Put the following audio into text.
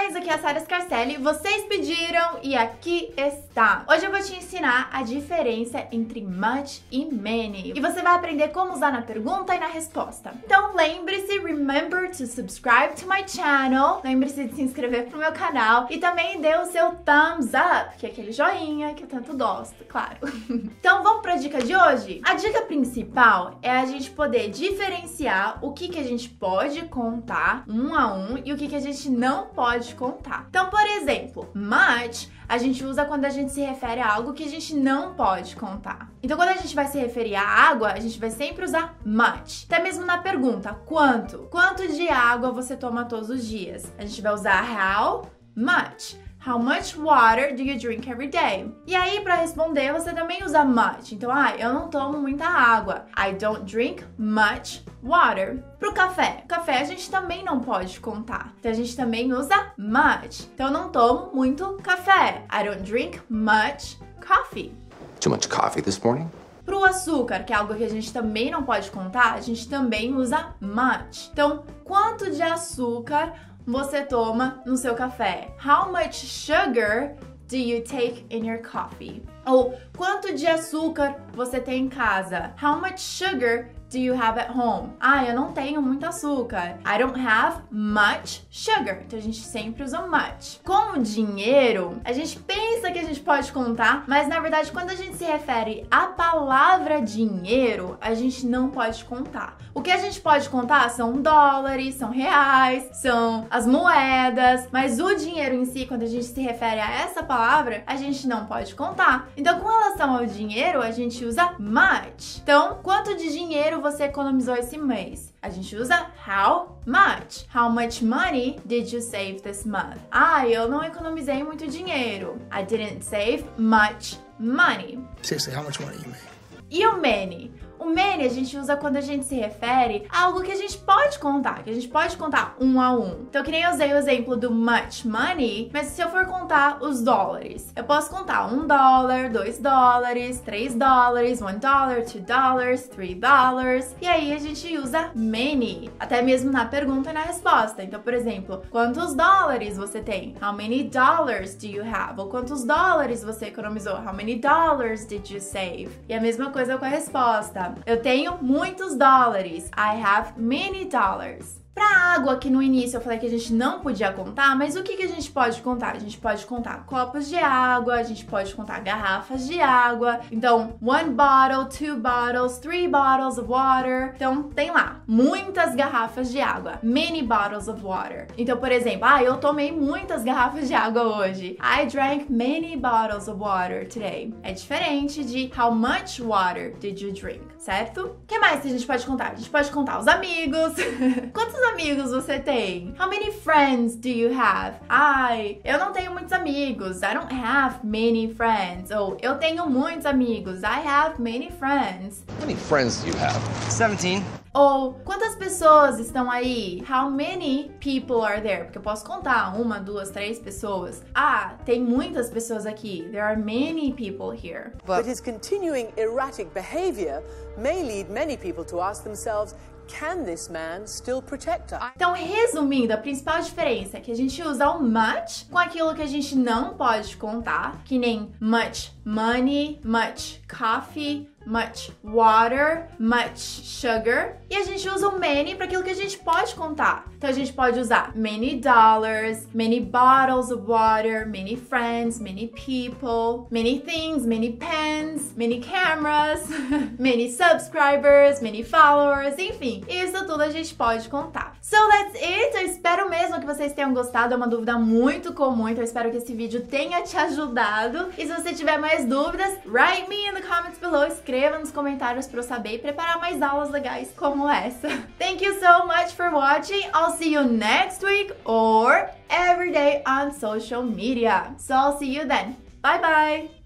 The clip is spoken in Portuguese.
guys, aqui é a Sara Scarcelli, vocês pediram e aqui está. Hoje eu vou te ensinar a diferença entre much e many. E você vai aprender como usar na pergunta e na resposta. Então lembre-se, remember to subscribe to my channel. Lembre-se de se inscrever pro meu canal e também dê o seu thumbs up, que é aquele joinha que eu tanto gosto, claro. então vamos pra dica de hoje? A dica principal é a gente poder diferenciar o que, que a gente pode contar um a um e o que, que a gente não pode contar. Então, por exemplo, much a gente usa quando a gente se refere a algo que a gente não pode contar. Então, quando a gente vai se referir à água, a gente vai sempre usar much. Até mesmo na pergunta, quanto? Quanto de água você toma todos os dias? A gente vai usar how much. How much water do you drink every day? E aí, para responder, você também usa much. Então, ah, eu não tomo muita água. I don't drink much water. Pro café, café a gente também não pode contar. Então a gente também usa much. Então eu não tomo muito café. I don't drink much coffee. Too much coffee this morning? Pro açúcar, que é algo que a gente também não pode contar, a gente também usa much. Então, quanto de açúcar você toma no seu café? How much sugar do you take in your coffee? Ou quanto de açúcar você tem em casa? How much sugar do you have at home? Ah, eu não tenho muito açúcar. I don't have much sugar. Então a gente sempre usa much. Com o dinheiro, a gente pensa que a gente pode contar, mas na verdade, quando a gente se refere à palavra dinheiro, a gente não pode contar. O que a gente pode contar são dólares, são reais, são as moedas, mas o dinheiro em si, quando a gente se refere a essa palavra, a gente não pode contar. Então, com relação ao dinheiro, a gente usa much. Então, quanto de dinheiro dinheiro você economizou esse mês? A gente usa how much. How much money did you save this month? Ah, eu não economizei muito dinheiro. I didn't save much money. Seriously, how much money you made? E o many? O many a gente usa quando a gente se refere a algo que a gente pode contar, que a gente pode contar um a um. Então, que nem eu usei o exemplo do much money, mas se eu for contar os dólares, eu posso contar um dólar, dois dólares, três dólares, one dollar, two dollars, three dollars. E aí a gente usa many, até mesmo na pergunta e na resposta. Então, por exemplo, quantos dólares você tem? How many dollars do you have? Ou quantos dólares você economizou? How many dollars did you save? E a mesma coisa com a resposta. Eu tenho muitos dólares. I have many dollars. Pra água, que no início eu falei que a gente não podia contar, mas o que, que a gente pode contar? A gente pode contar copos de água, a gente pode contar garrafas de água. Então, one bottle, two bottles, three bottles of water. Então, tem lá muitas garrafas de água. Many bottles of water. Então, por exemplo, ah, eu tomei muitas garrafas de água hoje. I drank many bottles of water today. É diferente de how much water did you drink, certo? O que mais que a gente pode contar? A gente pode contar os amigos. Quantos amigos você tem? How many friends do you have? Ai, eu não tenho muitos amigos. I don't have many friends. Ou eu tenho muitos amigos. I have many friends. How many friends do you have? 17. Ou quantas pessoas estão aí? How many people are there? Porque eu posso contar uma, duas, três pessoas. Ah, tem muitas pessoas aqui. There are many people here. But his continuing erratic behavior may lead many people to ask themselves Can this man still protect us? Então, resumindo, a principal diferença é que a gente usa o much com aquilo que a gente não pode contar, que nem much money, much coffee, much water, much sugar. E a gente usa o many para aquilo que a gente pode contar. Então a gente pode usar many dollars, many bottles of water, many friends, many people, many things, many pens, many cameras, many subscribers, many followers, enfim. Isso tudo a gente pode contar. So that's it. Eu espero mesmo que vocês tenham gostado. É uma dúvida muito comum, então eu espero que esse vídeo tenha te ajudado. E se você tiver mais dúvidas, write me in the comments below. Escreva escreva nos comentários para eu saber e preparar mais aulas legais como essa. Thank you so much for watching. I'll see you next week or every day on social media. So I'll see you then. Bye bye!